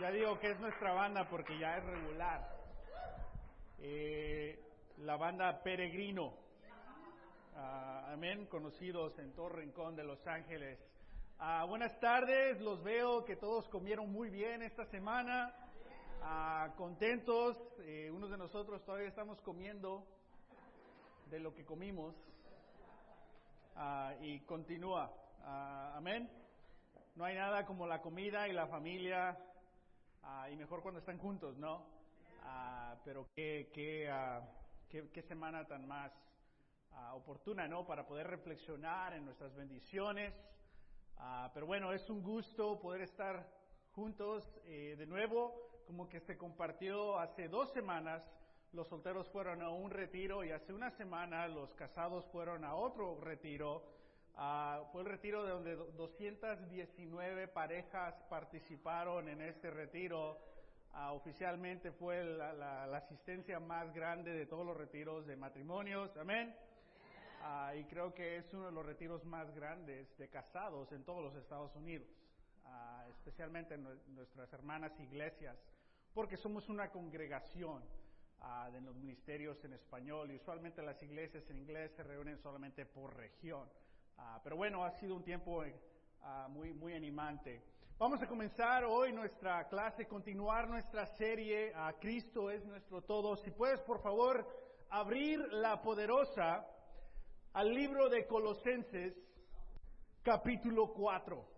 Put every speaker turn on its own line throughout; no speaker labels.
Ya digo que es nuestra banda porque ya es regular. Eh, la banda Peregrino. Ah, amén, conocidos en todo rincón de Los Ángeles. Ah, buenas tardes, los veo que todos comieron muy bien esta semana. Ah, contentos, eh, unos de nosotros todavía estamos comiendo de lo que comimos. y continúa. amén. No hay nada como la comida y la familia Ah, y mejor cuando están juntos, ¿no? Ah, pero qué, qué, ah, qué, qué, semana tan más oportuna, ¿no? Para poder reflexionar en nuestras bendiciones. pero bueno, es un gusto poder estar juntos eh, de nuevo, como que se compartió hace dos semanas. Los solteros fueron a un retiro y hace una semana los casados fueron a otro retiro. Uh, fue el retiro de donde 219 parejas participaron en este retiro. Uh, oficialmente fue la, la, asistencia más grande de todos los retiros de matrimonios. Amén. Uh, y creo que es uno de los retiros más grandes de casados en todos los Estados Unidos, especialmente en nuestras hermanas iglesias, porque somos una congregación de los ministerios en español y usualmente las iglesias en inglés se reúnen solamente por región. Ah, pero bueno, ha sido un tiempo uh, muy, muy animante. Vamos a comenzar hoy nuestra clase, continuar nuestra serie Cristo es nuestro todo. Si puedes, por favor, abrir la poderosa al libro de Colosenses, capítulo 4.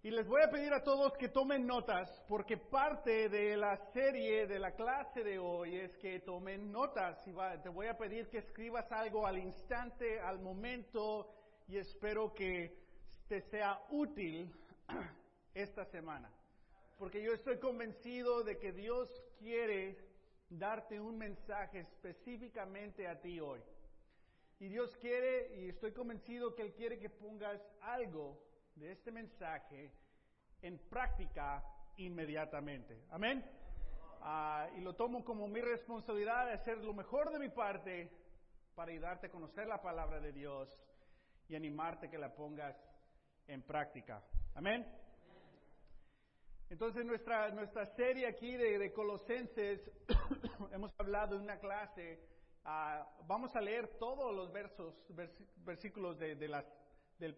Y les voy a pedir a todos que tomen notas, porque parte de la serie, de la clase de hoy, es que tomen notas. Y te voy a pedir que escribas algo al instante, al momento, y espero que te sea útil esta semana. Porque yo estoy convencido de que Dios quiere darte un mensaje específicamente a ti hoy. Y Dios quiere, y estoy convencido que Él quiere que pongas algo de este mensaje en práctica inmediatamente. Amén. Ah, y lo tomo como mi responsabilidad de hacer lo mejor de mi parte para ayudarte a conocer la palabra de Dios y animarte que la pongas en práctica. Amén. Entonces nuestra, nuestra serie aquí de, Colosenses, hemos hablado en una clase, ah, vamos a leer todos los versos, versículos de, de las del,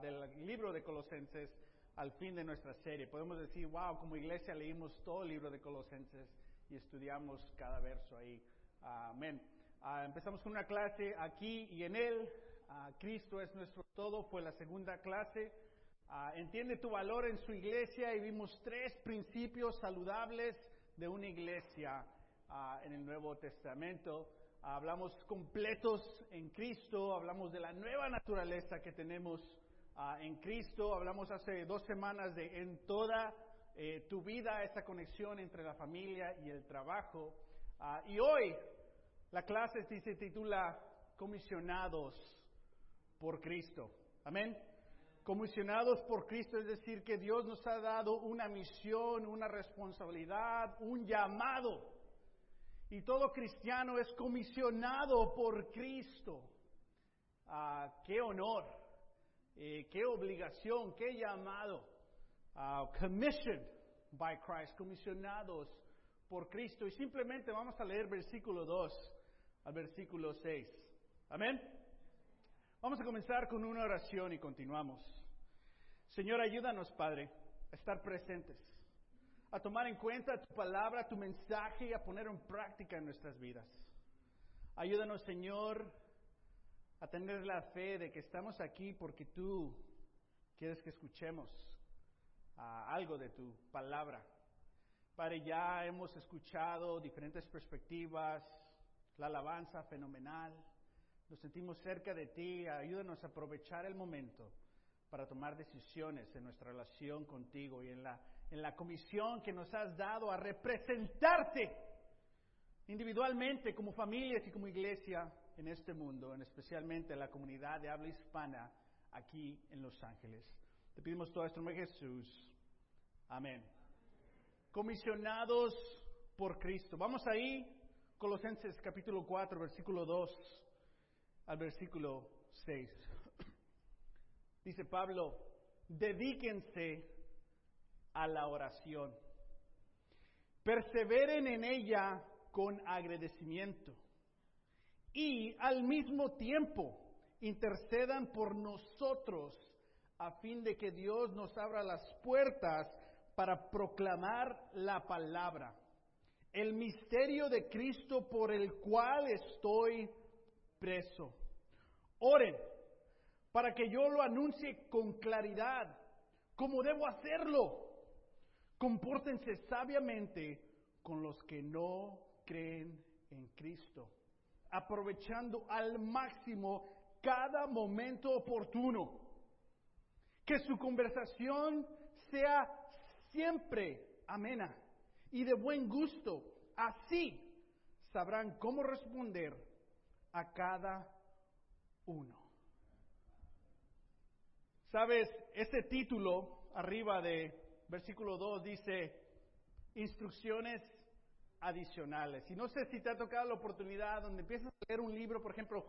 del libro de Colosenses al fin de nuestra serie. Podemos decir, wow, como iglesia leímos todo el libro de Colosenses y estudiamos cada verso ahí. Amén. Ah, empezamos con una clase aquí y en él. Ah, Cristo es nuestro todo, fue la segunda clase. Ah, entiende tu valor en su iglesia y vimos tres principios saludables de una iglesia en el Nuevo Testamento hablamos completos en Cristo, hablamos de la nueva naturaleza que tenemos ah, en Cristo, hablamos hace dos semanas de en toda eh, tu vida esa conexión entre la familia y el trabajo. Ah, y hoy la clase se titula Comisionados por Cristo. Amén. Comisionados por Cristo, es decir, que Dios nos ha dado una misión, una responsabilidad, un llamado y todo cristiano es comisionado por Cristo. Ah, qué honor, eh, qué obligación, qué llamado. Uh, commissioned by Christ, comisionados por Cristo. Y simplemente vamos a leer versículo 2 al versículo 6. Amén. Vamos a comenzar con una oración y continuamos. Señor, ayúdanos, Padre, a estar presentes a tomar en cuenta tu palabra, tu mensaje y a poner en práctica en nuestras vidas. Ayúdanos, Señor, a tener la fe de que estamos aquí porque tú quieres que escuchemos ah, algo de tu palabra. Padre, ya hemos escuchado diferentes perspectivas, la alabanza fenomenal, nos sentimos cerca de ti, ayúdanos a aprovechar el momento para tomar decisiones en nuestra relación contigo y en la en la comisión que nos has dado a representarte individualmente como familias y como iglesia en este mundo, en especialmente en la comunidad de habla hispana aquí en Los Ángeles. Te pedimos todo esto en Jesús. Amén. Comisionados por Cristo. Vamos ahí, Colosenses capítulo 4, versículo 2 al versículo 6. Dice Pablo, dedíquense a la oración. Perseveren en ella con agradecimiento y al mismo tiempo intercedan por nosotros a fin de que Dios nos abra las puertas para proclamar la palabra, el misterio de Cristo por el cual estoy preso. Oren para que yo lo anuncie con claridad, como debo hacerlo. Compórtense sabiamente con los que no creen en Cristo, aprovechando al máximo cada momento oportuno. Que su conversación sea siempre amena y de buen gusto. Así sabrán cómo responder a cada uno. Sabes, este título arriba de versículo 2 dice instrucciones adicionales. Y no sé si te ha tocado la oportunidad donde empiezas a leer un libro, por ejemplo,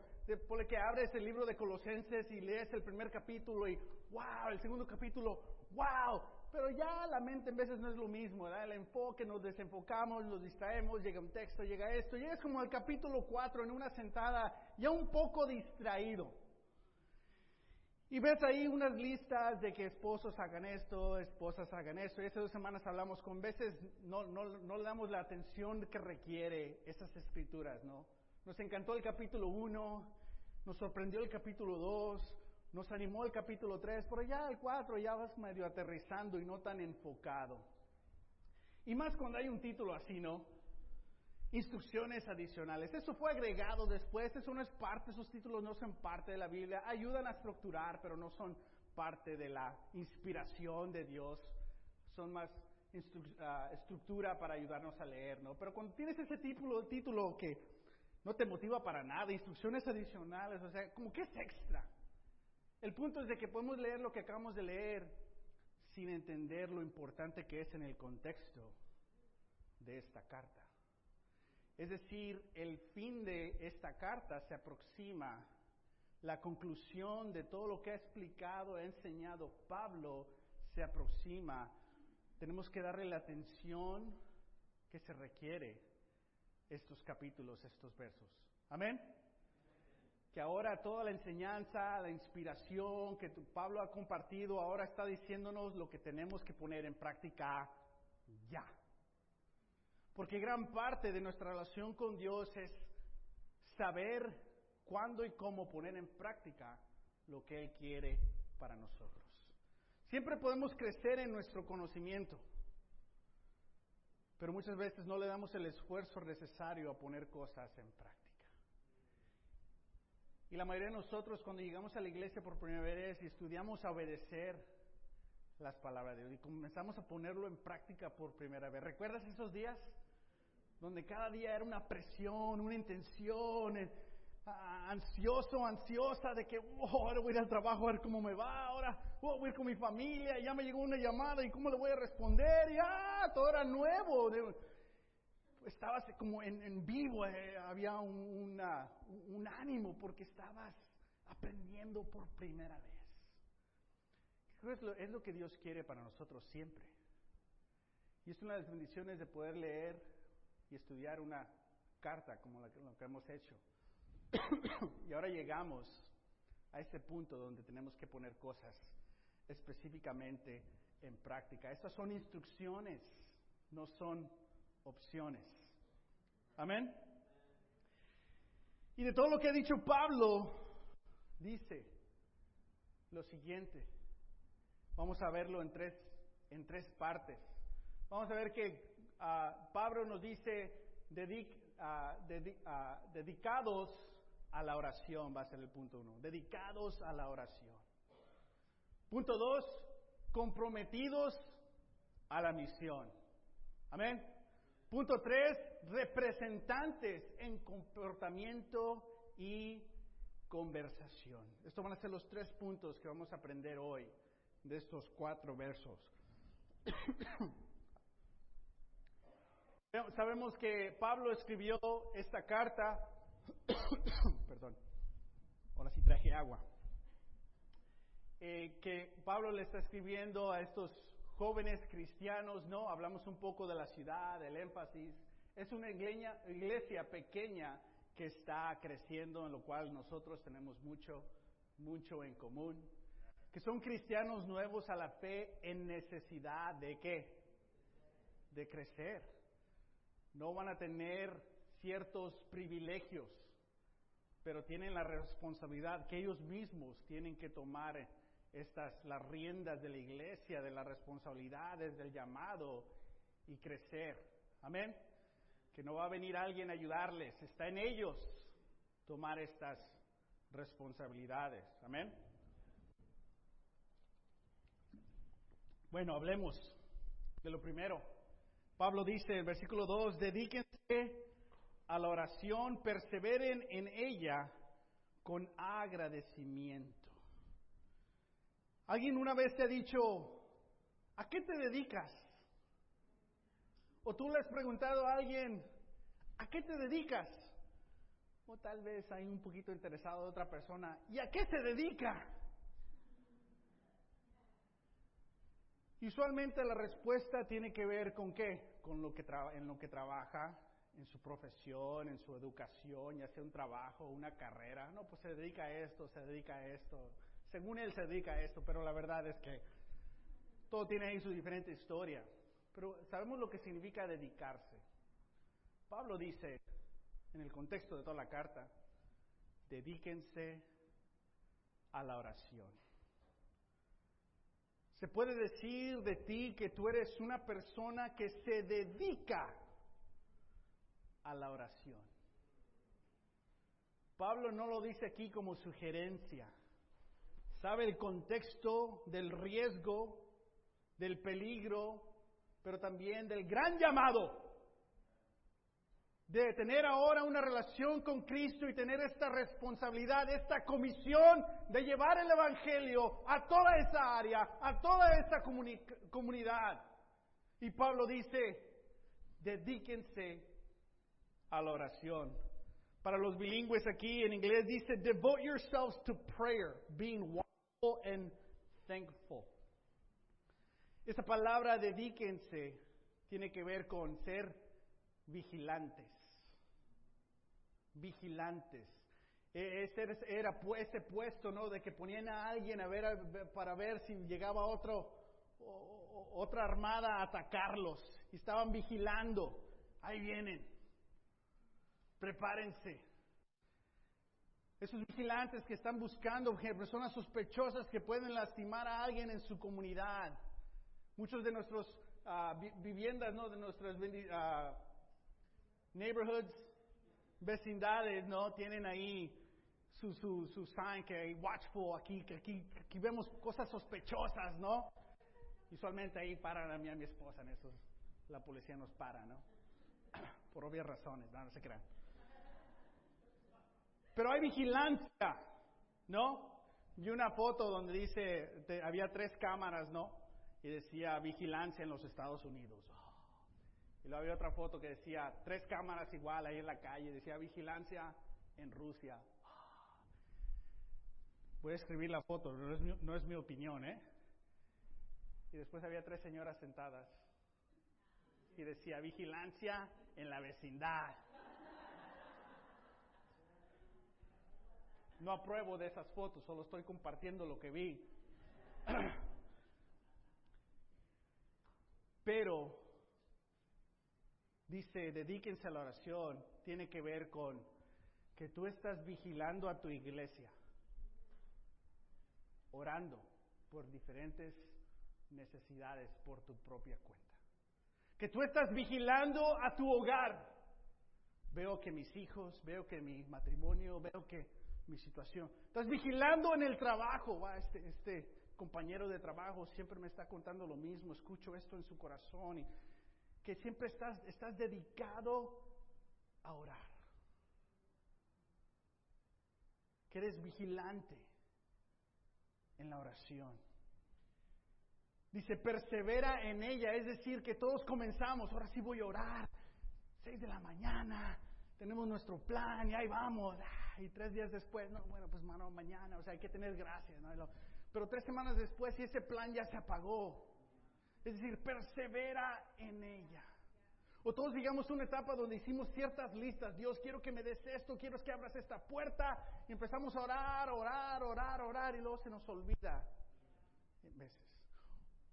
por que abres el libro de Colosenses y lees el primer capítulo y wow, el segundo capítulo, wow, pero ya la mente en veces no es lo mismo, ¿verdad? El enfoque, nos desenfocamos, nos distraemos, llega un texto, llega esto, y es como el capítulo 4 en una sentada, ya un poco distraído. Y ves ahí unas listas de que esposos hagan esto, esposas hagan esto. Y hace dos semanas hablamos con veces no, no, no le damos la atención que requiere esas escrituras, ¿no? Nos encantó el capítulo 1, nos sorprendió el capítulo 2, nos animó el capítulo 3, pero ya el 4 ya vas medio aterrizando y no tan enfocado. Y más cuando hay un título así, ¿no? Instrucciones adicionales. Eso fue agregado después, eso no es parte, esos títulos no son parte de la Biblia, ayudan a estructurar, pero no son parte de la inspiración de Dios, son más ah, estructura para ayudarnos a leer, ¿no? Pero cuando tienes ese título, título que no te motiva para nada, instrucciones adicionales, o sea, como que es extra. El punto es de que podemos leer lo que acabamos de leer sin entender lo importante que es en el contexto de esta carta. Es decir, el fin de esta carta se aproxima, la conclusión de todo lo que ha explicado, ha enseñado Pablo, se aproxima. Tenemos que darle la atención que se requiere estos capítulos, estos versos. Amén. Que ahora toda la enseñanza, la inspiración que Pablo ha compartido, ahora está diciéndonos lo que tenemos que poner en práctica ya. Porque gran parte de nuestra relación con Dios es saber cuándo y cómo poner en práctica lo que Él quiere para nosotros. Siempre podemos crecer en nuestro conocimiento, pero muchas veces no le damos el esfuerzo necesario a poner cosas en práctica. Y la mayoría de nosotros cuando llegamos a la iglesia por primera vez y estudiamos a obedecer las palabras de Dios y comenzamos a ponerlo en práctica por primera vez. ¿Recuerdas esos días? Donde cada día era una presión, una intención, eh, ansioso, ansiosa de que oh, ahora voy a ir al trabajo a ver cómo me va, ahora oh, voy a ir con mi familia, ya me llegó una llamada y cómo le voy a responder, y ah, todo era nuevo. Estabas como en, vivo, eh, había un, un ánimo porque estabas aprendiendo por primera vez. Es lo, es lo que Dios quiere para nosotros siempre. Y es una de las bendiciones de poder leer y estudiar una carta como la lo que hemos hecho. y ahora llegamos a ese punto donde tenemos que poner cosas específicamente en práctica. Estas son instrucciones, no son opciones. Amén. Y de todo lo que ha dicho Pablo, dice lo siguiente. Vamos a verlo en tres, en tres partes. Vamos a ver que Pablo nos dice dedicados a la oración, va a ser el punto uno, dedicados a la oración. Punto dos, comprometidos a la misión. Amén. Punto tres, representantes en comportamiento y conversación. Estos van a ser los tres puntos que vamos a aprender hoy de estos cuatro versos. Sabemos que Pablo escribió esta carta, perdón, ahora sí traje agua, eh, que Pablo le está escribiendo a estos jóvenes cristianos, ¿no? Hablamos un poco de la ciudad, del énfasis. Es una iglesia, iglesia pequeña que está creciendo, en lo cual nosotros tenemos mucho, mucho en común. Que son cristianos nuevos a la fe en necesidad de qué? De crecer. No van a tener ciertos privilegios, pero tienen la responsabilidad que ellos mismos tienen que tomar estas las riendas de la iglesia, de las responsabilidades, del llamado y crecer. Amén. Que no va a venir alguien a ayudarles, está en ellos tomar estas responsabilidades. Amén. Bueno, hablemos de lo primero. Pablo dice en versículo 2, dedíquense a la oración, perseveren en ella con agradecimiento. ¿Alguien una vez te ha dicho, ¿a qué te dedicas? O tú le has preguntado a alguien, ¿a qué te dedicas? O tal vez hay un poquito interesado de otra persona, ¿y a qué se dedica? Usualmente la respuesta tiene que ver con qué? Con lo que en lo que trabaja, en su profesión, en su educación, ya sea un trabajo, una carrera. No, pues se dedica a esto, se dedica a esto. Según él se dedica a esto, pero la verdad es que todo tiene ahí su diferente historia. Pero sabemos lo que significa dedicarse. Pablo dice, en el contexto de toda la carta, dedíquense a la oración. Se puede decir de ti que tú eres una persona que se dedica a la oración. Pablo no lo dice aquí como sugerencia. Sabe el contexto del riesgo, del peligro, pero también del gran llamado de tener ahora una relación con Cristo y tener esta responsabilidad, esta comisión de llevar el Evangelio a toda esa área, a toda esa comunidad. Y Pablo dice, dedíquense a la oración. Para los bilingües aquí en inglés dice, devote yourselves to prayer, being watchful and thankful. Esa palabra dedíquense tiene que ver con ser vigilantes vigilantes. E, ese era ese puesto, ¿no? De que ponían a alguien a ver, para ver si llegaba otro, otra armada a atacarlos. Y estaban vigilando. Ahí vienen. Prepárense. Esos vigilantes que están buscando personas sospechosas que pueden lastimar a alguien en su comunidad. Muchos de nuestros ah, viviendas, ¿no? De nuestras uh, neighborhoods vecindades, ¿no? Tienen ahí su, su, su sign que hay watchful aquí, que aquí, vemos cosas sospechosas, ¿no? Usualmente ahí paran a mí a mi esposa en esos, la policía nos para, ¿no? Por obvias razones, no, se crean. Pero hay vigilancia, ¿no? Vi una foto donde dice, había tres cámaras, ¿no? Y decía vigilancia en los Estados Unidos. Y luego había otra foto que decía, tres cámaras igual ahí en la calle, decía vigilancia en Rusia. Voy a escribir la foto, no es mi, no es mi opinión, ¿eh? Y después había tres señoras sentadas. Y decía, vigilancia en la vecindad. No apruebo de esas fotos, solo estoy compartiendo lo que vi. Pero dice, dedíquense a la oración, tiene que ver con que tú estás vigilando a tu iglesia, orando por diferentes necesidades por tu propia cuenta. Que tú estás vigilando a tu hogar. Veo que mis hijos, veo que mi matrimonio, veo que mi situación. Estás vigilando en el trabajo. Va, este, este compañero de trabajo siempre me está contando lo mismo. Escucho esto en su corazón y que siempre estás, estás dedicado a orar. Que eres vigilante en la oración. Dice, persevera en ella, es decir, que todos comenzamos, ahora sí voy a orar, seis de la mañana, tenemos nuestro plan y ahí vamos, ah, y tres días después, no, bueno, pues mañana, o sea, hay que tener gracias, ¿no? Pero tres semanas después, y ese plan ya se apagó, Es decir, persevera en ella. O todos llegamos a una etapa donde hicimos ciertas listas. Dios, quiero que me des esto, quiero que abras esta puerta. Y empezamos a orar, orar, orar, orar y luego se nos olvida veces.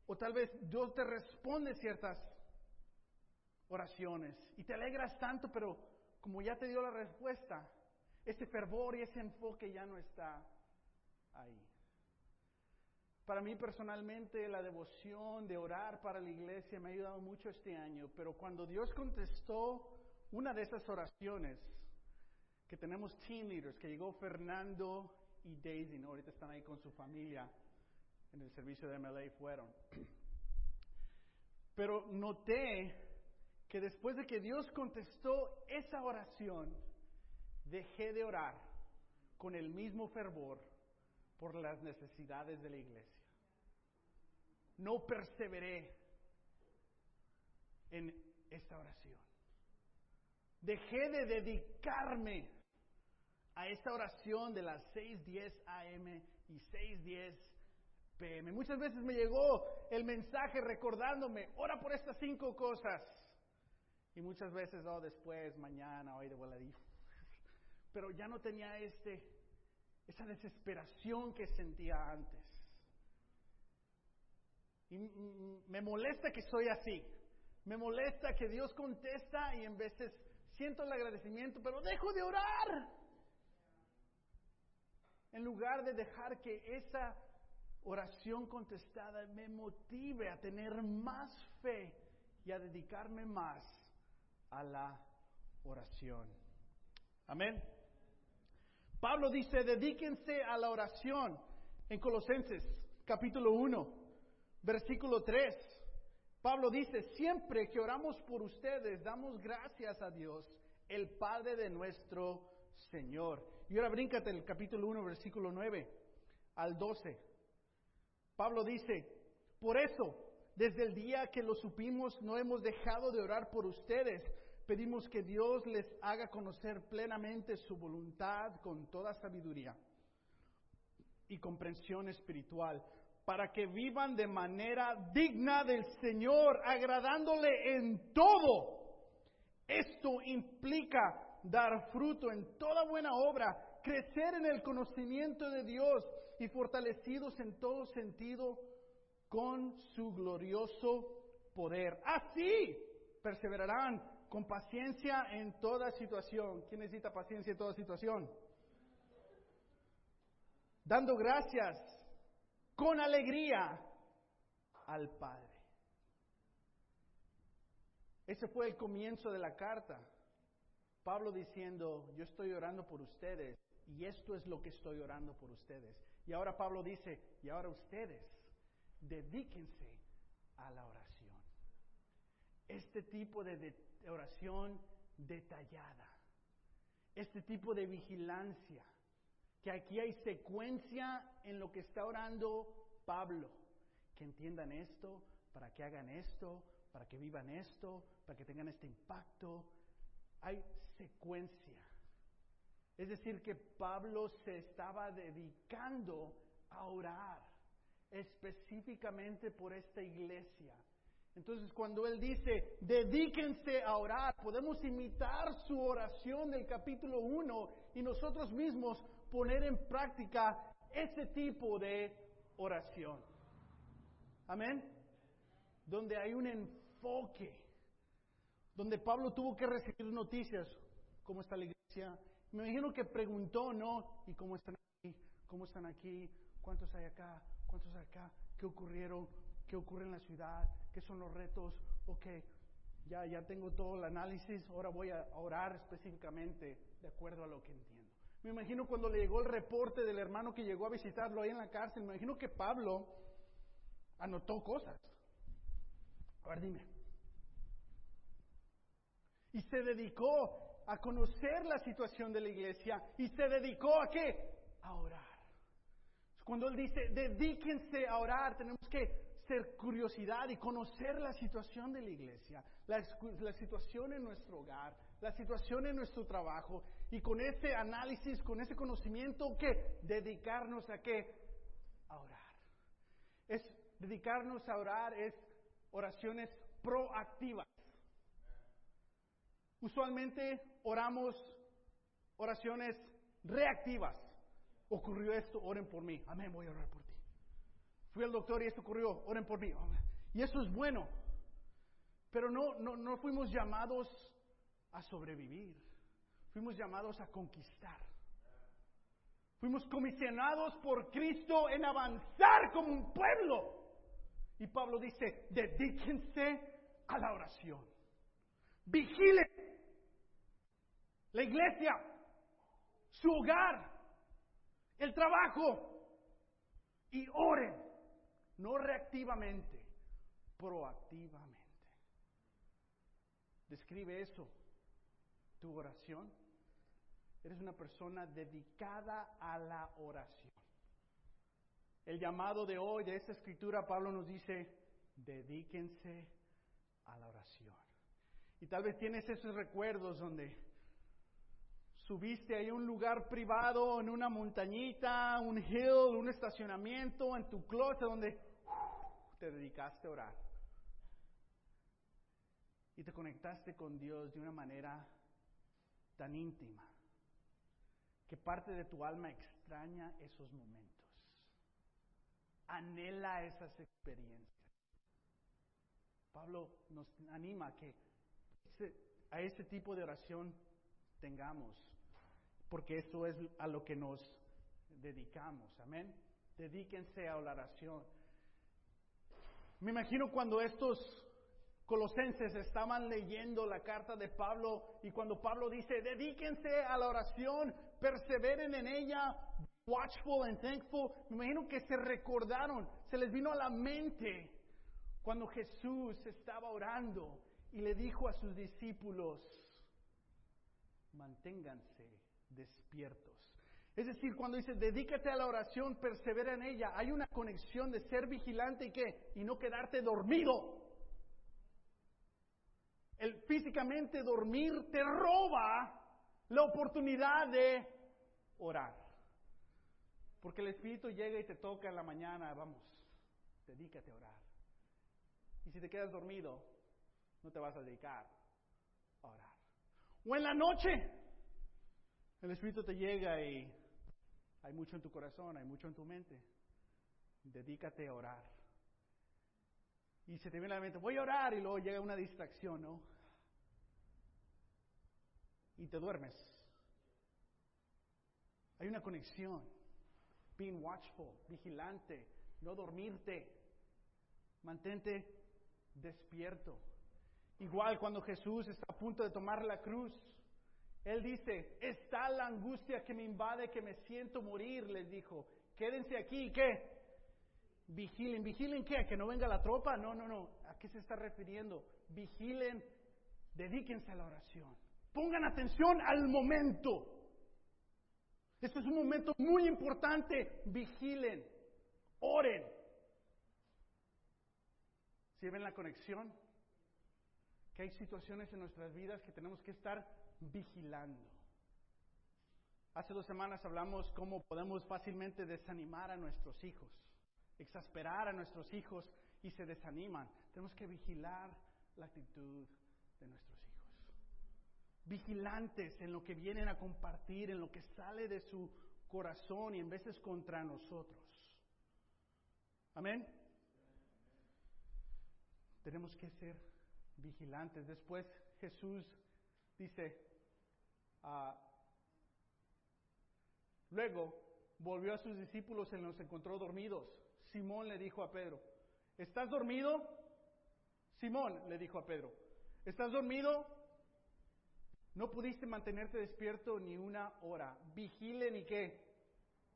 O tal vez Dios te responde ciertas oraciones y te alegras tanto, pero como ya te dio la respuesta, ese fervor y ese enfoque ya no está ahí. Para mí personalmente la devoción de orar para la iglesia me ha ayudado mucho este año, pero cuando Dios contestó una de esas oraciones, que tenemos team leaders, que llegó Fernando y Daisy, ¿no? ahorita están ahí con su familia en el servicio de MLA, fueron. Pero noté que después de que Dios contestó esa oración, dejé de orar con el mismo fervor por las necesidades de la iglesia no perseveré en esta oración. Dejé de dedicarme a esta oración de las 6.10 AM y 6.10 PM. Muchas veces me llegó el mensaje recordándome, ora por estas cinco cosas. Y muchas veces, oh, después, mañana, hoy de voladí. Pero ya no tenía este, esa desesperación que sentía antes. Y me molesta que soy así. Me molesta que Dios contesta y en veces siento el agradecimiento, pero dejo de orar. En lugar de dejar que esa oración contestada me motive a tener más fe y a dedicarme más a la oración. Amén. Pablo dice, dedíquense a la oración en Colosenses capítulo 1. Versículo 3. Pablo dice, siempre que oramos por ustedes, damos gracias a Dios, el Padre de nuestro Señor. Y ahora bríncate el capítulo 1, versículo 9 al 12. Pablo dice, por eso, desde el día que lo supimos, no hemos dejado de orar por ustedes. Pedimos que Dios les haga conocer plenamente su voluntad con toda sabiduría y comprensión espiritual para que vivan de manera digna del Señor, agradándole en todo. Esto implica dar fruto en toda buena obra, crecer en el conocimiento de Dios y fortalecidos en todo sentido con su glorioso poder. Así perseverarán con paciencia en toda situación. ¿Quién necesita paciencia en toda situación? Dando gracias con alegría al Padre. Ese fue el comienzo de la carta. Pablo diciendo, yo estoy orando por ustedes y esto es lo que estoy orando por ustedes. Y ahora Pablo dice, y ahora ustedes, dedíquense a la oración. Este tipo de, oración detallada, este tipo de vigilancia, que aquí hay secuencia en lo que está orando Pablo. Que entiendan esto, para que hagan esto, para que vivan esto, para que tengan este impacto. Hay secuencia. Es decir, que Pablo se estaba dedicando a orar específicamente por esta iglesia. Entonces, cuando él dice, dedíquense a orar, podemos imitar su oración del capítulo 1 y nosotros mismos poner en práctica ese tipo de oración. Amén. Donde hay un enfoque, donde Pablo tuvo que recibir noticias, ¿cómo está la iglesia? Me imagino que preguntó, ¿no? ¿Y cómo están aquí? ¿Cómo están aquí? ¿Cuántos hay acá? ¿Cuántos hay acá? ¿Qué ocurrieron? ¿Qué ocurre en la ciudad? ¿Qué son los retos? Ok, ya, ya tengo todo el análisis, ahora voy a orar específicamente de acuerdo a lo que entiendo. Me imagino cuando le llegó el reporte del hermano que llegó a visitarlo ahí en la cárcel, me imagino que Pablo anotó cosas. A ver, dime. Y se dedicó a conocer la situación de la iglesia y se dedicó a qué? A orar. Cuando él dice, dedíquense a orar, tenemos que ser curiosidad y conocer la situación de la iglesia, la, la situación en nuestro hogar, la situación en nuestro trabajo y con ese análisis, con ese conocimiento, ¿qué? Dedicarnos a qué? A orar. Es dedicarnos a orar, es oraciones proactivas. Usualmente oramos oraciones reactivas. Ocurrió esto, oren por mí. Amén, voy a orar por ti. Fui al doctor y esto ocurrió, oren por mí. Y eso es bueno. Pero no, no, no fuimos llamados a sobrevivir. Fuimos llamados a conquistar. Fuimos comisionados por Cristo en avanzar como un pueblo. Y Pablo dice, dedíquense a la oración. Vigilen la iglesia, su hogar, el trabajo y oren, no reactivamente, proactivamente. Describe eso, tu oración. Eres una persona dedicada a la oración. El llamado de hoy, de esta escritura, Pablo nos dice, dedíquense a la oración. Y tal vez tienes esos recuerdos donde subiste ahí a un lugar privado, en una montañita, un hill, un estacionamiento, en tu closet, donde te dedicaste a orar. Y te conectaste con Dios de una manera tan íntima que parte de tu alma extraña esos momentos. Anhela esas experiencias. Pablo nos anima a que a ese tipo de oración tengamos, porque eso es a lo que nos dedicamos. Amén. Dedíquense a la oración. Me imagino cuando estos colosenses estaban leyendo la carta de Pablo y cuando Pablo dice, dedíquense a la oración, perseveren en ella, watchful and thankful, me imagino que se recordaron, se les vino a la mente cuando Jesús estaba orando y le dijo a sus discípulos, manténganse despiertos. Es decir, cuando dice, dedícate a la oración, persevera en ella, hay una conexión de ser vigilante y qué, y no quedarte dormido. El físicamente dormir te roba la oportunidad de orar. Porque el Espíritu llega y te toca en la mañana, vamos, dedícate a orar. Y si te quedas dormido, no te vas a dedicar a orar. O en la noche, el Espíritu te llega y hay mucho en tu corazón, hay mucho en tu mente. Dedícate a orar. Y se te viene la mente, voy a orar y luego llega una distracción, ¿no? Y te duermes. Hay una conexión. Being watchful, vigilante, no dormirte. Mantente despierto. Igual cuando Jesús está a punto de tomar la cruz, Él dice, está la angustia que me invade, que me siento morir, les dijo, quédense aquí, ¿qué? Vigilen, vigilen qué, que no venga la tropa, no, no, no, ¿a qué se está refiriendo? Vigilen, dedíquense a la oración, pongan atención al momento. Este es un momento muy importante, vigilen, oren. ¿Sí ven la conexión? Que hay situaciones en nuestras vidas que tenemos que estar vigilando. Hace dos semanas hablamos cómo podemos fácilmente desanimar a nuestros hijos, exasperar a nuestros hijos y se desaniman. Tenemos que vigilar la actitud de nuestros hijos. Vigilantes en lo que vienen a compartir, en lo que sale de su corazón y en veces contra nosotros. Amén. Tenemos que ser vigilantes. Después Jesús dice, ah, luego volvió a sus discípulos y los encontró dormidos. Simón le dijo a Pedro, ¿estás dormido? Simón le dijo a Pedro, ¿estás dormido? No pudiste mantenerte despierto ni una hora. Vigilen y qué?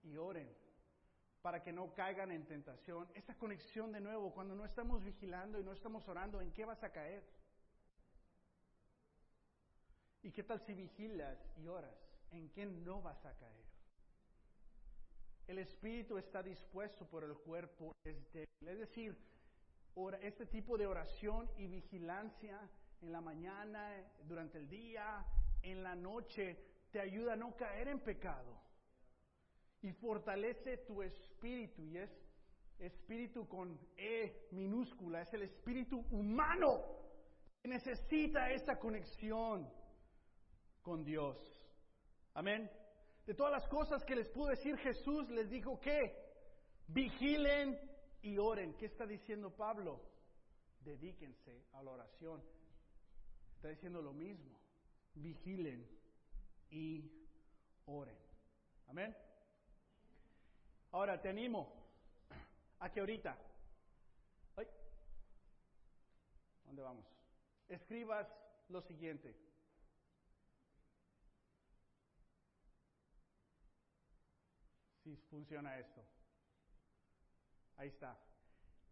Y oren para que no caigan en tentación. Esa conexión de nuevo, cuando no estamos vigilando y no estamos orando, ¿en qué vas a caer? ¿Y qué tal si vigilas y oras? ¿En qué no vas a caer? El espíritu está dispuesto, por el cuerpo es débil. Es decir, este tipo de oración y vigilancia en la mañana, durante el día, en la noche, te ayuda a no caer en pecado y fortalece tu espíritu y es espíritu con E minúscula, es el espíritu humano que necesita esta conexión con Dios. Amén. De todas las cosas que les pudo decir Jesús, les dijo que vigilen y oren. ¿Qué está diciendo Pablo? Dedíquense a la oración. Está diciendo lo mismo. Vigilen y oren. Amén. Ahora te animo a que ahorita, ¿dónde vamos? Escribas lo siguiente. Si funciona esto. Ahí está.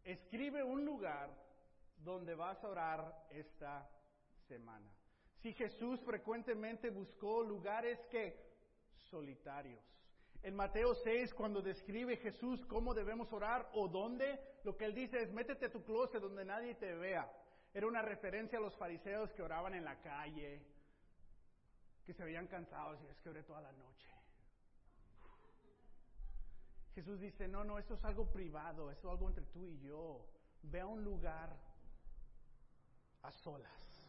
Escribe un lugar donde vas a orar esta semana. Si Jesús frecuentemente buscó lugares que solitarios. En Mateo 6, cuando describe Jesús cómo debemos orar o dónde, lo que él dice es, métete a tu closet donde nadie te vea. Era una referencia a los fariseos que oraban en la calle, que se habían cansados y es que oré toda la noche. Jesús dice, no, no, esto es algo privado, esto es algo entre tú y yo. Ve a un lugar a solas.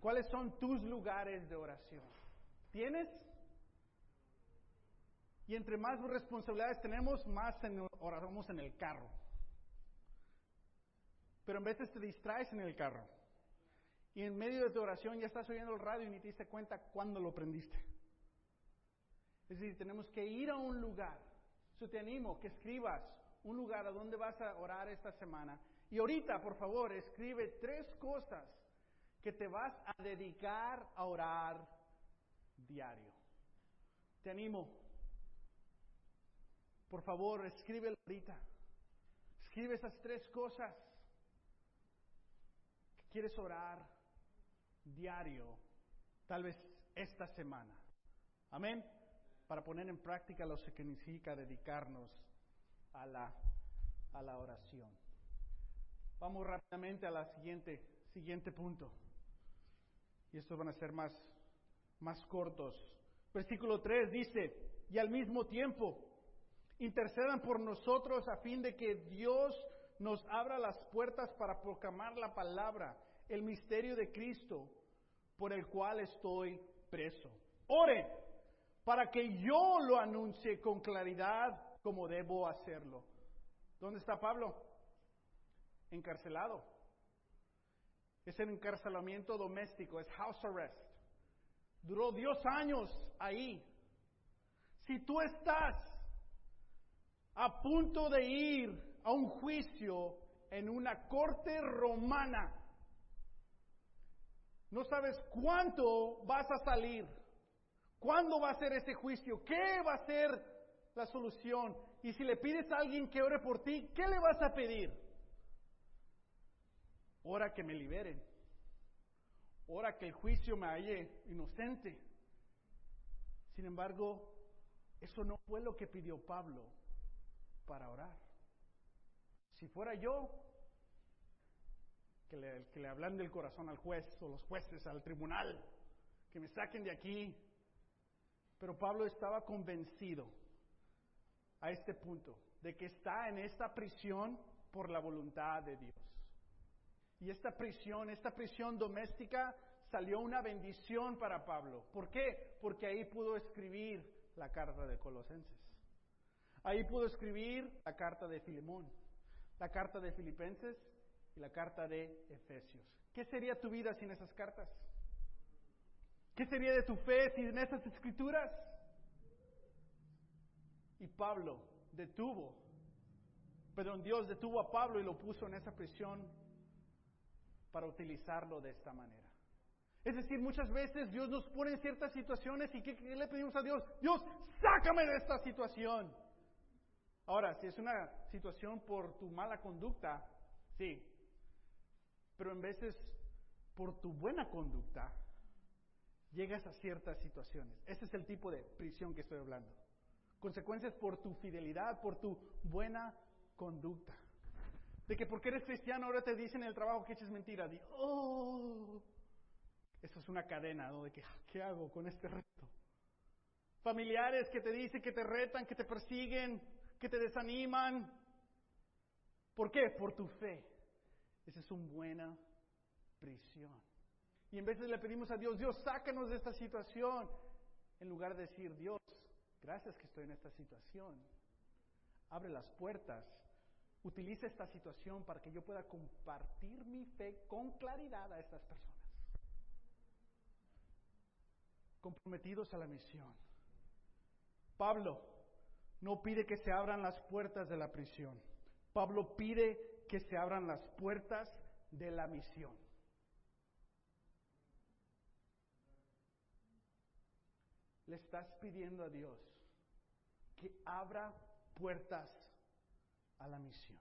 ¿Cuáles son tus lugares de oración? ¿Tienes? Y entre más responsabilidades tenemos, más oramos en el carro. Pero en veces te distraes en el carro. Y en medio de tu oración ya estás oyendo el radio y ni te diste cuenta cuándo lo prendiste. Es decir, tenemos que ir a un lugar. Yo te animo que escribas un lugar a donde vas a orar esta semana. Y ahorita, por favor, escribe tres cosas que te vas a dedicar a orar diario. Te animo. Por favor, escríbelo ahorita. Escribe esas tres cosas que quieres orar diario, tal vez esta semana. Amén para poner en práctica lo que significa dedicarnos a la, a la oración. Vamos rápidamente a la siguiente, siguiente punto. Y estos van a ser más, más cortos. Versículo 3 dice, y al mismo tiempo intercedan por nosotros a fin de que Dios nos abra las puertas para proclamar la palabra, el misterio de Cristo, por el cual estoy preso. Oren para que yo lo anuncie con claridad como debo hacerlo. ¿Dónde está Pablo? Encarcelado. Es el encarcelamiento doméstico, es house arrest. Duró Dios años ahí. Si tú estás a punto de ir a un juicio en una corte romana, no sabes cuánto vas a salir ¿Cuándo va a ser ese juicio? ¿Qué va a ser la solución? Y si le pides a alguien que ore por ti, ¿qué le vas a pedir? Ora que me liberen. Ora que el juicio me halle inocente. Sin embargo, eso no fue lo que pidió Pablo para orar. Si fuera yo, que le, que le hablan del corazón al juez o los jueces al tribunal, que me saquen de aquí, pero Pablo estaba convencido a este punto de que está en esta prisión por la voluntad de Dios. Y esta prisión, esta prisión doméstica, salió una bendición para Pablo. ¿Por qué? Porque ahí pudo escribir la carta de Colosenses. Ahí pudo escribir la carta de Filemón, la carta de Filipenses y la carta de Efesios. ¿Qué sería tu vida sin esas cartas? ¿Qué sería de tu fe sin esas escrituras? Y Pablo detuvo, perdón, Dios detuvo a Pablo y lo puso en esa prisión para utilizarlo de esta manera. Es decir, muchas veces Dios nos pone en ciertas situaciones y ¿qué, le pedimos a Dios? Dios, sácame de esta situación. Ahora, si es una situación por tu mala conducta, sí, pero en veces por tu buena conducta, llegas a ciertas situaciones. Ese es el tipo de prisión que estoy hablando. Consecuencias por tu fidelidad, por tu buena conducta. De que porque eres cristiano ahora te dicen en el trabajo que eches mentira. oh, eso es una cadena, ¿no? De que, ah, ¿qué hago con este reto? Familiares que te dicen que te retan, que te persiguen, que te desaniman. ¿Por qué? Por tu fe. Esa es una buena prisión. Y en veces le pedimos a Dios, Dios, sácanos de esta situación. En lugar de decir, Dios, gracias que estoy en esta situación. Abre las puertas. Utiliza esta situación para que yo pueda compartir mi fe con claridad a estas personas. Comprometidos a la misión. Pablo no pide que se abran las puertas de la prisión. Pablo pide que se abran las puertas de la misión. Le estás pidiendo a Dios que abra puertas a la misión.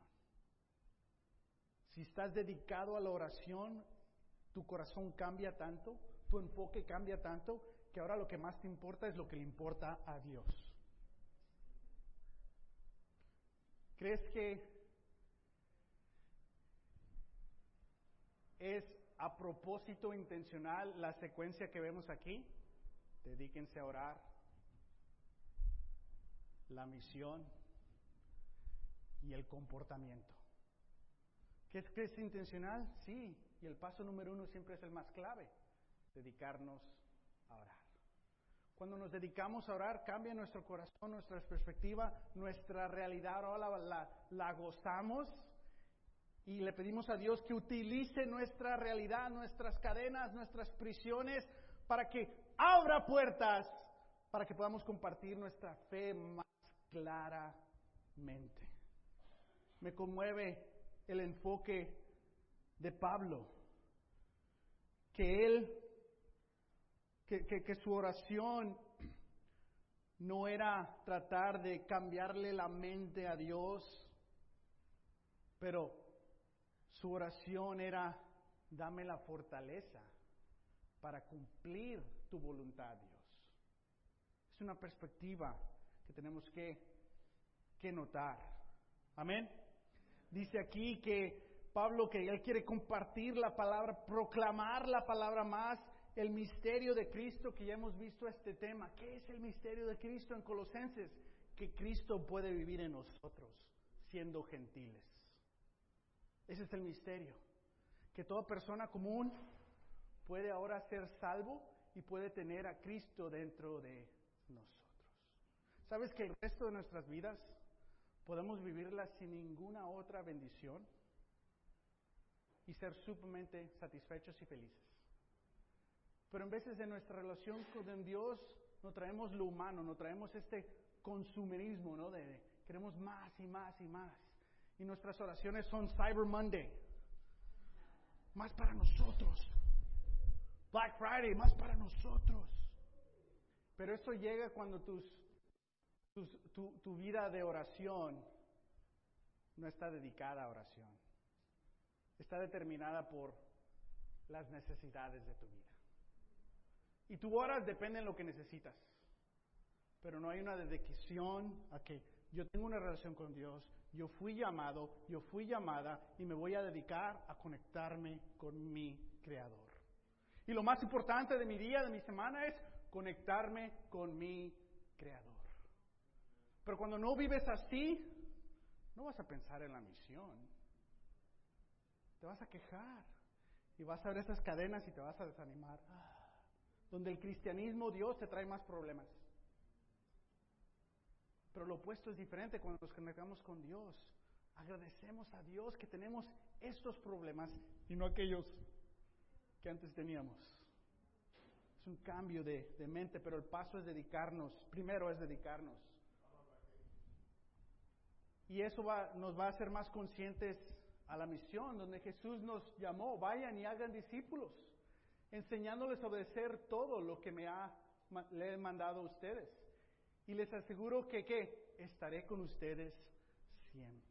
Si estás dedicado a la oración, tu corazón cambia tanto, tu enfoque cambia tanto, que ahora lo que más te importa es lo que le importa a Dios. ¿Crees que es a propósito intencional la secuencia que vemos aquí? Dedíquense a orar, la misión y el comportamiento. ¿Qué es que es intencional? Sí, y el paso número uno siempre es el más clave, dedicarnos a orar. Cuando nos dedicamos a orar, cambia nuestro corazón, nuestra perspectiva, nuestra realidad. Ahora la, la, gozamos y le pedimos a Dios que utilice nuestra realidad, nuestras cadenas, nuestras prisiones, para que abra puertas, para que podamos compartir nuestra fe más claramente. Me conmueve el enfoque de Pablo, que él que, su oración no era tratar de cambiarle la mente a Dios, pero su oración era, dame la fortaleza para cumplir tu voluntad, Dios. Es una perspectiva que tenemos que, que notar. Amén. Dice aquí que Pablo que él quiere compartir la palabra, proclamar la palabra más el misterio de Cristo, que ya hemos visto este tema. ¿Qué es el misterio de Cristo en Colosenses? Que Cristo puede vivir en nosotros, siendo gentiles. Ese es el misterio. Que toda persona común puede ahora ser salvo y puede tener a Cristo dentro de nosotros. ¿Sabes que el resto de nuestras vidas podemos vivirlas sin ninguna otra bendición y ser sumamente satisfechos y felices? Pero en veces de nuestra relación con Dios no traemos lo humano, no traemos este consumerismo, ¿no? De queremos más y más y más. Y nuestras oraciones son Cyber Monday. Más para nosotros. Black Friday, más para nosotros. Pero eso llega cuando tus, tu, tu vida de oración no está dedicada a oración. Está determinada por las necesidades de tu vida. Y tu horas depende de lo que necesitas. Pero no hay una dedicación a que yo tengo una relación con Dios, yo fui llamado, yo fui llamada y me voy a dedicar a conectarme con mi Creador. Y lo más importante de mi día, de mi semana, es conectarme con mi Creador. Pero cuando no vives así, no vas a pensar en la misión. Te vas a quejar y vas a ver esas cadenas y te vas a desanimar. Donde el cristianismo, Dios te trae más problemas. Pero lo opuesto es diferente cuando nos conectamos con Dios. Agradecemos a Dios que tenemos estos problemas y no aquellos que antes teníamos. Es un cambio de, mente, pero el paso es dedicarnos. Primero es dedicarnos. Y eso nos va a hacer más conscientes a la misión, donde Jesús nos llamó, vayan y hagan discípulos enseñándoles a obedecer todo lo que me ha, le he mandado a ustedes. Y les aseguro que, ¿qué? Estaré con ustedes siempre.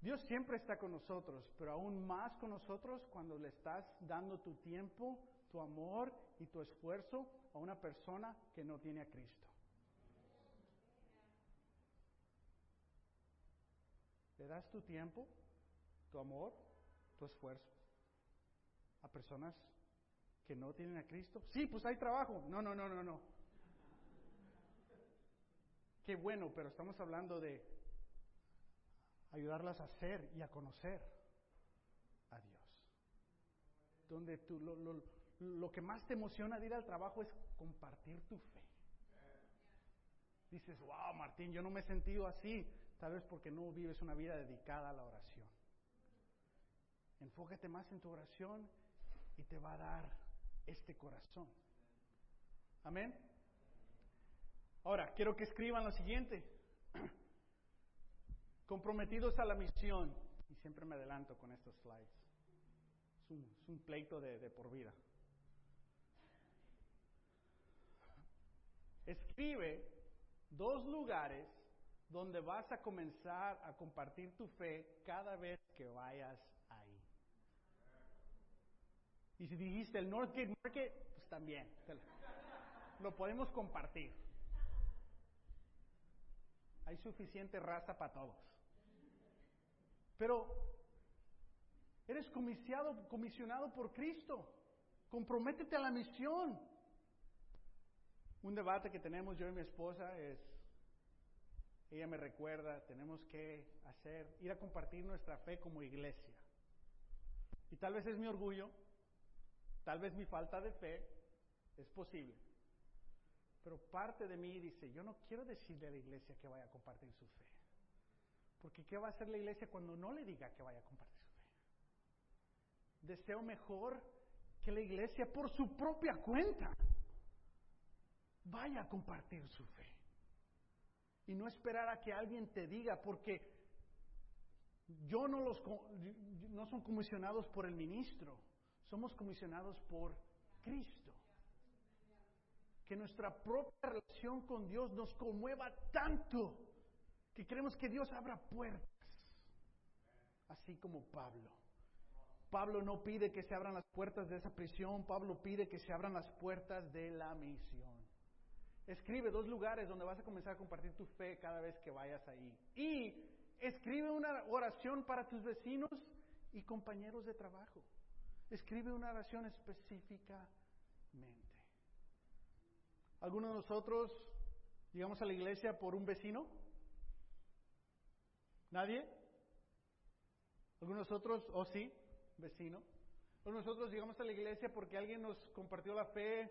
Dios siempre está con nosotros, pero aún más con nosotros cuando le estás dando tu tiempo, tu amor y tu esfuerzo a una persona que no tiene a Cristo. Le das tu tiempo, tu amor, tu esfuerzo a personas que no tienen a Cristo? Sí, pues hay trabajo. No, no, no, no, no. qué bueno, pero estamos hablando de ayudarlas a hacer y a conocer a Dios. Donde tú, lo, lo, lo que más te emociona de ir al trabajo es compartir tu fe. Dices, wow, Martín, yo no me he sentido así, tal vez porque no vives una vida dedicada a la oración. Enfócate más en tu oración y te va a dar este corazón. Amén. Ahora, quiero que escriban lo siguiente. Comprometidos a la misión. Y siempre me adelanto con estos slides. Es un, pleito de, de por vida. Escribe dos lugares donde vas a comenzar a compartir tu fe cada vez que vayas ahí. Y si dijiste el Northgate Market, pues también. Lo podemos compartir. Hay suficiente raza para todos. Pero eres comisionado, por Cristo. Comprométete a la misión. Un debate que tenemos yo y mi esposa es, ella me recuerda, tenemos que hacer, ir a compartir nuestra fe como iglesia. Y tal vez es mi orgullo, tal vez mi falta de fe, es posible. Pero parte de mí dice, yo no quiero decirle a la iglesia que vaya a compartir su fe. Porque ¿qué va a hacer la iglesia cuando no le diga que vaya a compartir su fe? Deseo mejor que la iglesia por su propia cuenta vaya a compartir su fe. Y no esperar a que alguien te diga, porque yo no los no son comisionados por el ministro, somos comisionados por Cristo. Que nuestra propia relación con Dios nos conmueva tanto que queremos que Dios abra puertas, así como Pablo. Pablo no pide que se abran las puertas de esa prisión, Pablo pide que se abran las puertas de la misión. Escribe dos lugares donde vas a comenzar a compartir tu fe cada vez que vayas ahí. Y escribe una oración para tus vecinos y compañeros de trabajo. Escribe una oración específicamente. ¿Alguno de nosotros llegamos a la iglesia por un vecino? ¿Nadie? ¿Alguno de nosotros, o oh, sí, vecino? ¿Alguno de nosotros llegamos a la iglesia porque alguien nos compartió la fe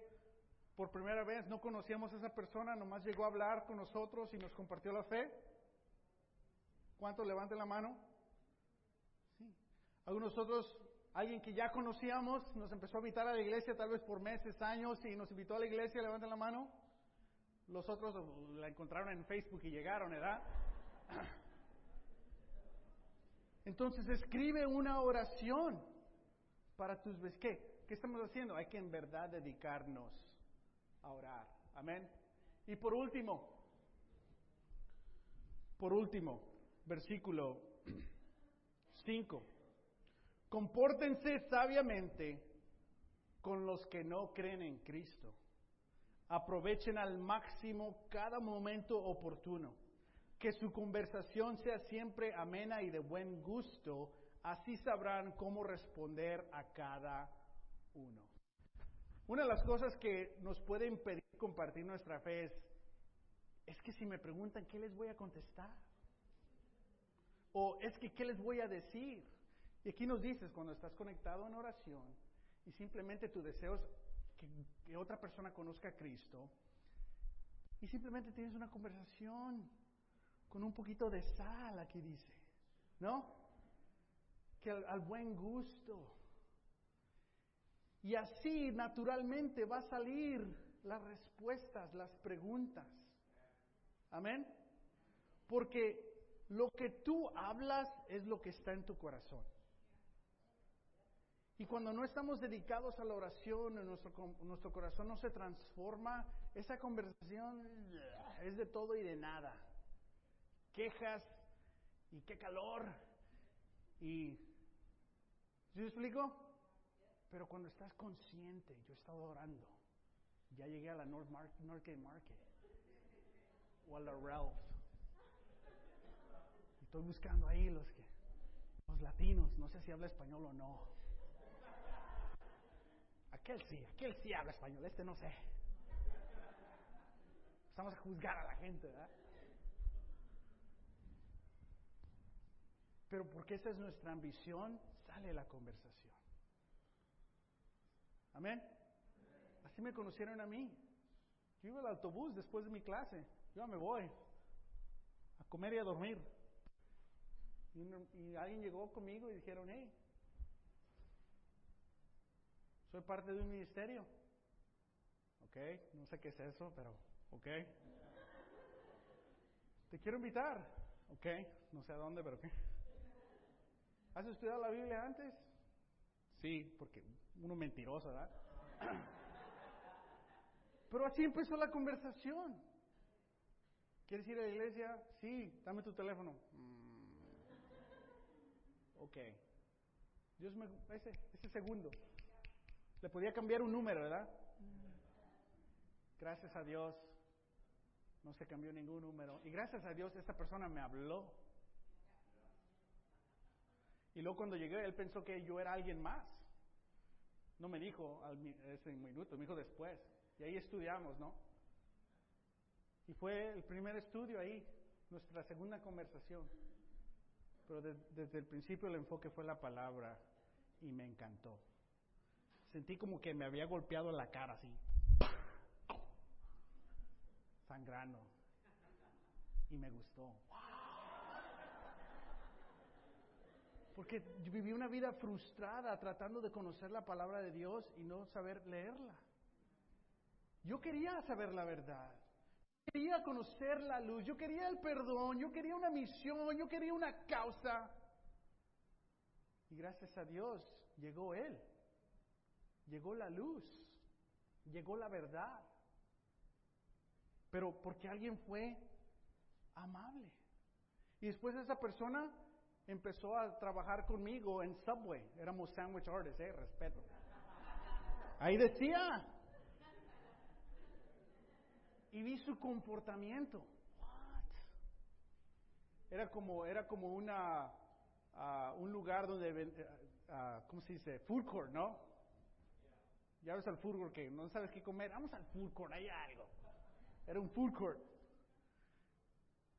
por primera vez, no conocíamos a esa persona, nomás llegó a hablar con nosotros y nos compartió la fe. ¿Cuántos levanten la mano? Sí. Algunos nosotros, alguien que ya conocíamos, nos empezó a invitar a la iglesia tal vez por meses, años y nos invitó a la iglesia, levanten la mano. Los otros la encontraron en Facebook y llegaron, ¿verdad? Entonces escribe una oración para tus vecinos. ¿Qué? ¿Qué estamos haciendo? Hay que en verdad dedicarnos a orar. Amén. Y por último, por último, versículo 5. Compórtense sabiamente con los que no creen en Cristo. Aprovechen al máximo cada momento oportuno. Que su conversación sea siempre amena y de buen gusto. Así sabrán cómo responder a cada uno. Una de las cosas que nos puede impedir compartir nuestra fe es, es que si me preguntan, ¿qué les voy a contestar? O es que, ¿qué les voy a decir? Y aquí nos dices, cuando estás conectado en oración y simplemente tu deseo es que, que otra persona conozca a Cristo, y simplemente tienes una conversación con un poquito de sal, aquí dice, ¿no? Que al, buen gusto. Y así naturalmente va a salir las respuestas, las preguntas. Amén. Porque lo que tú hablas es lo que está en tu corazón. Y cuando no estamos dedicados a la oración, nuestro, nuestro corazón no se transforma, esa conversación es de todo y de nada. Quejas y qué calor. Y, ¿sí me explico? Pero cuando estás consciente, yo he estado orando, ya llegué a la North Market, o a la Ralph. Estoy buscando ahí los que los latinos, no sé si habla español o no. Aquel sí, aquel sí habla español, este no sé. Estamos a juzgar a la gente, ¿verdad? Pero porque esa es nuestra ambición, sale la conversación. Amén. Así me conocieron a mí. Yo iba al autobús después de mi clase. Yo me voy a comer y a dormir. Y, alguien llegó conmigo y dijeron, hey, soy parte de un ministerio. Ok, no sé qué es eso, pero ok. Te quiero invitar. Ok, no sé a dónde, pero qué. ¿Has estudiado la Biblia antes? Sí, porque uno mentiroso, ¿verdad? Pero así empezó la conversación. ¿Quieres ir a la iglesia? Sí, dame tu teléfono. Mm. Ok. Dios me, ese, ese segundo. Le podía cambiar un número, ¿verdad? Gracias a Dios no se cambió ningún número. Y gracias a Dios esa persona me habló. Y luego cuando llegué, él pensó que yo era alguien más. No me dijo ese minuto, me dijo después. Y ahí estudiamos, ¿no? Y fue el primer estudio ahí, nuestra segunda conversación. Pero desde el principio el enfoque fue la palabra y me encantó. Sentí como que me había golpeado la cara así, sangrando. Y me gustó. Porque viví una vida frustrada tratando de conocer la palabra de Dios y no saber leerla. Yo quería saber la verdad. Yo quería conocer la luz. Yo quería el perdón. Yo quería una misión. Yo quería una causa. Y gracias a Dios llegó Él. Llegó la luz. Llegó la verdad. Pero porque alguien fue amable. Y después esa persona empezó a trabajar conmigo en Subway. Éramos sandwich artists, eh, respeto. Ahí decía. Y vi su comportamiento. Era como, era como una, ah, un lugar donde, uh, ¿cómo se dice? Food court, ¿no? Ya ves al food court que no sabes qué comer. Vamos al food court, hay algo. Era un food court.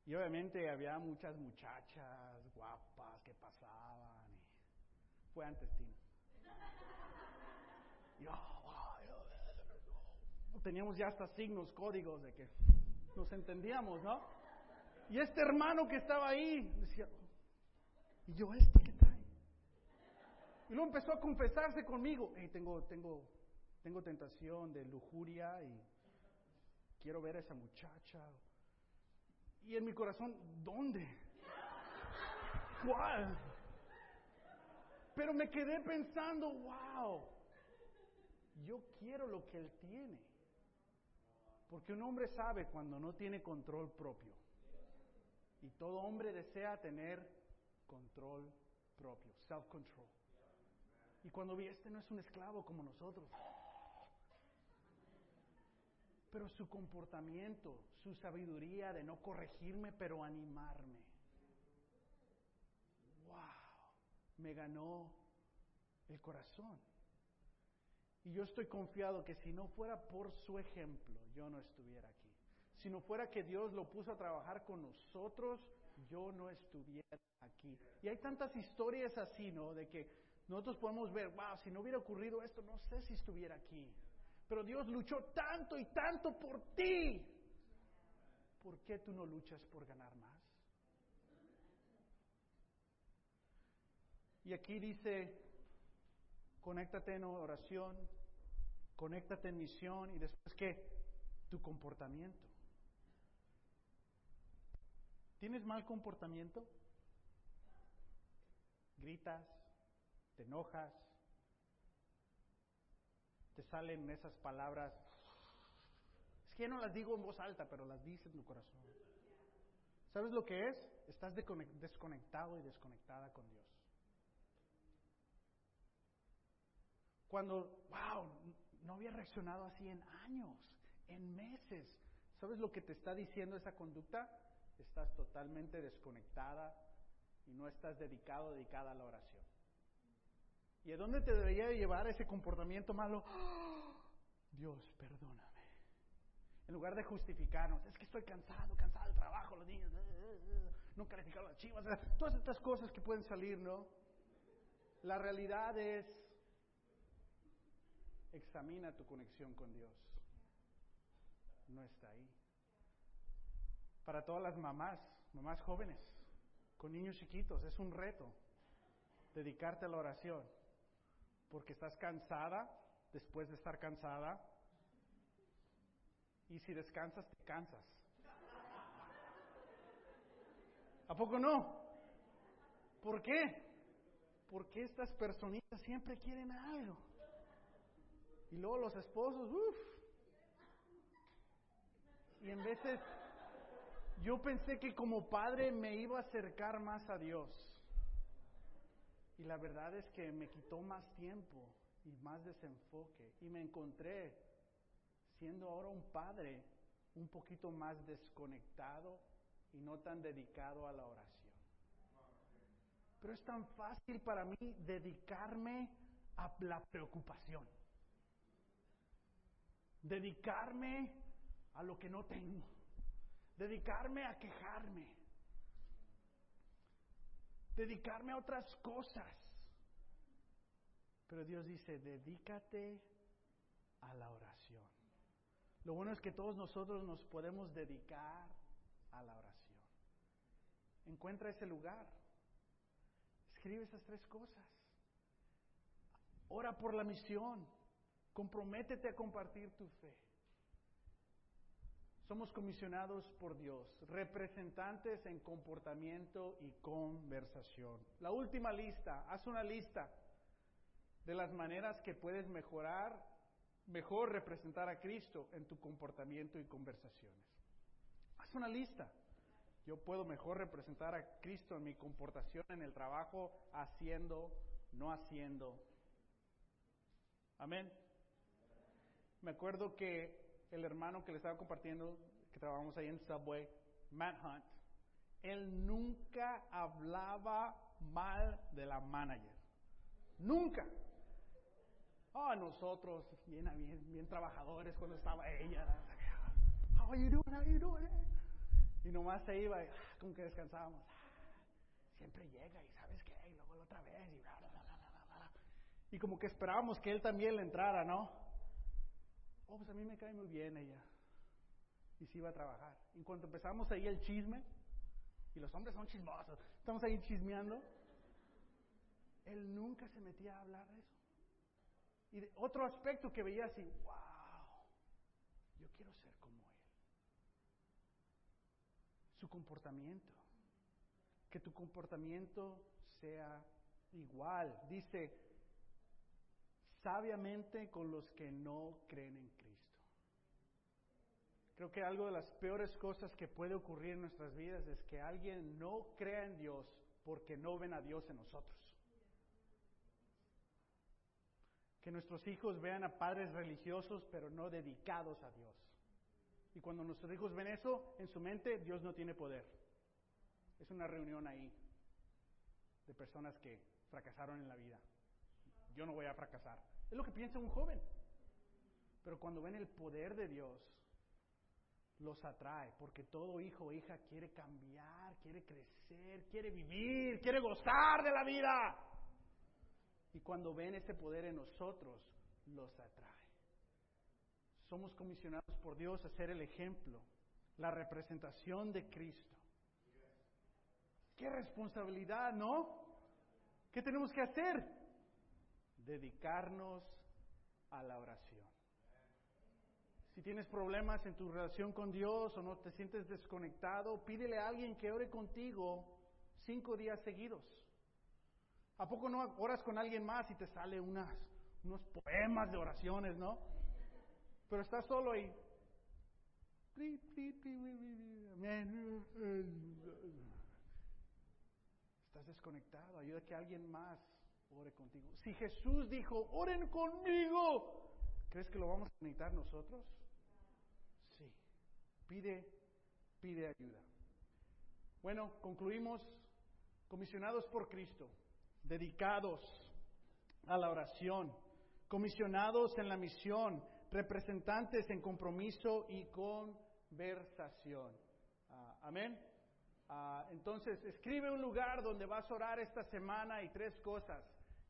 Y obviamente había muchas muchachas guapas antes, Tino. teníamos ya hasta signos, códigos de que nos entendíamos, ¿no? Y este hermano que estaba ahí decía, ¿y yo este qué trae? Y luego empezó a confesarse conmigo, hey, tengo, tengo, tengo tentación de lujuria y quiero ver a esa muchacha y en mi corazón, ¿dónde? ¿Cuál? Pero me quedé pensando, wow, yo quiero lo que él tiene. Porque un hombre sabe cuando no tiene control propio. Y todo hombre desea tener control propio, self-control. Y cuando vi, este no es un esclavo como nosotros pero su comportamiento, su sabiduría de no corregirme, pero animarme. ¡Wow! Me ganó el corazón. Y yo estoy confiado que si no fuera por su ejemplo, yo no estuviera aquí. Si no fuera que Dios lo puso a trabajar con nosotros, yo no estuviera aquí. Y hay tantas historias así, ¿no? De que nosotros podemos ver, wow, si no hubiera ocurrido esto, no sé si estuviera aquí. Pero Dios luchó tanto y tanto por ti. ¿Por qué tú no luchas por ganar más? Y aquí dice, conéctate en oración, conéctate en misión y después qué? Tu comportamiento. ¿Tienes mal comportamiento? Gritas, te enojas, te salen esas palabras. Es que no las digo en voz alta, pero las dices en tu corazón. ¿Sabes lo que es? Estás desconectado y desconectada con Dios. Cuando, wow, no había reaccionado así en años, en meses. ¿Sabes lo que te está diciendo esa conducta? Estás totalmente desconectada y no estás dedicado, dedicada a la oración. ¿Y a dónde te debería llevar ese comportamiento malo? Dios, perdóname. En lugar de justificarnos, es que estoy cansado, cansado del trabajo, los niños, no calificaron las chivas, todas estas cosas que pueden salir, ¿no? La realidad es, examina tu conexión con Dios. No está ahí. Para todas las mamás, mamás jóvenes, con niños chiquitos, es un reto dedicarte a la oración, porque estás cansada después de estar cansada, y si descansas, te cansas. ¿A poco no? ¿Por qué? Porque estas personitas siempre quieren algo. Y luego los esposos, uff. Y en veces yo pensé que como padre me iba a acercar más a Dios. Y la verdad es que me quitó más tiempo y más desenfoque. Y me encontré siendo ahora un padre un poquito más desconectado y no tan dedicado a la oración. Pero es tan fácil para mí dedicarme a la preocupación, dedicarme a lo que no tengo, dedicarme a quejarme, dedicarme a otras cosas. Pero Dios dice, dedícate a la oración. Lo bueno es que todos nosotros nos podemos dedicar a la oración. Encuentra ese lugar. Escribe esas tres cosas. Ora por la misión. Comprométete a compartir tu fe. Somos comisionados por Dios, representantes en comportamiento y conversación. La última lista, haz una lista de las maneras que puedes mejorar, mejor representar a Cristo en tu comportamiento y conversaciones. Haz una lista. Yo puedo mejor representar a Cristo en mi comportación en el trabajo, haciendo, no haciendo. Amén. Me acuerdo que el hermano que le estaba compartiendo, que trabajamos ahí en Subway, Matt Hunt, él nunca hablaba mal de la manager. Nunca. Ah, nosotros, bien, bien, bien trabajadores cuando estaba ella. How are you doing? How are you doing? Y nomás se iba, y, ah, como que descansábamos. siempre llega y sabes qué, y luego la otra vez, y bla, bla, bla, bla, bla. Y como que esperábamos que él también le entrara, ¿no? Oh, pues a mí me cae muy bien ella. Y se iba a trabajar. Y cuando empezamos ahí el chisme, y los hombres son chismosos, estamos ahí chismeando, él nunca se metía a hablar de eso. Y de otro aspecto que veía así, wow, yo quiero ser como él. Su comportamiento. Que tu comportamiento sea igual. Dice, sabiamente con los que no creen en Cristo. Creo que algo de las peores cosas que puede ocurrir en nuestras vidas es que alguien no crea en Dios porque no ven a Dios en nosotros. Que nuestros hijos vean a padres religiosos pero no dedicados a Dios. Y cuando nuestros hijos ven eso, en su mente Dios no tiene poder. Es una reunión ahí de personas que fracasaron en la vida. Yo no voy a fracasar. Es lo que piensa un joven. Pero cuando ven el poder de Dios, los atrae, porque todo hijo o hija quiere cambiar, quiere crecer, quiere vivir, quiere gozar de la vida. Y cuando ven ese poder en nosotros, los atrae. Somos comisionados por Dios a ser el ejemplo, la representación de Cristo. Qué responsabilidad, ¿no? ¿Qué tenemos que hacer? Dedicarnos a la oración. Si tienes problemas en tu relación con Dios o no te sientes desconectado, pídele a alguien que ore contigo cinco días seguidos. ¿A poco no oras con alguien más y te sale unas, unos poemas de oraciones, no? Pero estás solo ahí. Estás desconectado. Ayuda que alguien más ore contigo. Si Jesús dijo, oren conmigo, ¿crees que lo vamos a necesitar nosotros? Sí. Pide, pide ayuda. Bueno, concluimos comisionados por Cristo, dedicados a la oración, comisionados en la misión, representantes en compromiso y conversación. Ah, amén. Ah, entonces, escribe un lugar donde vas a orar esta semana y tres cosas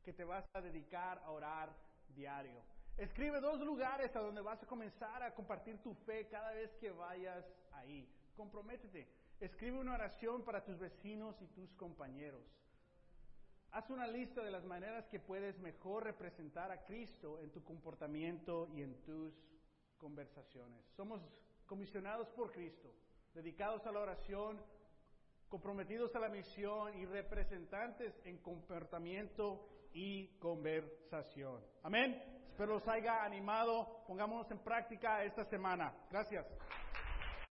que te vas a dedicar a orar diario. Escribe dos lugares a donde vas a comenzar a compartir tu fe cada vez que vayas ahí. Comprométete. Escribe una oración para tus vecinos y tus compañeros. Haz una lista de las maneras que puedes mejor representar a Cristo en tu comportamiento y en tus conversaciones. Somos comisionados por Cristo, dedicados a la oración, comprometidos a la misión y representantes en comportamiento y conversación. Amén. Espero los haya animado. Pongámonos en práctica esta semana. Gracias.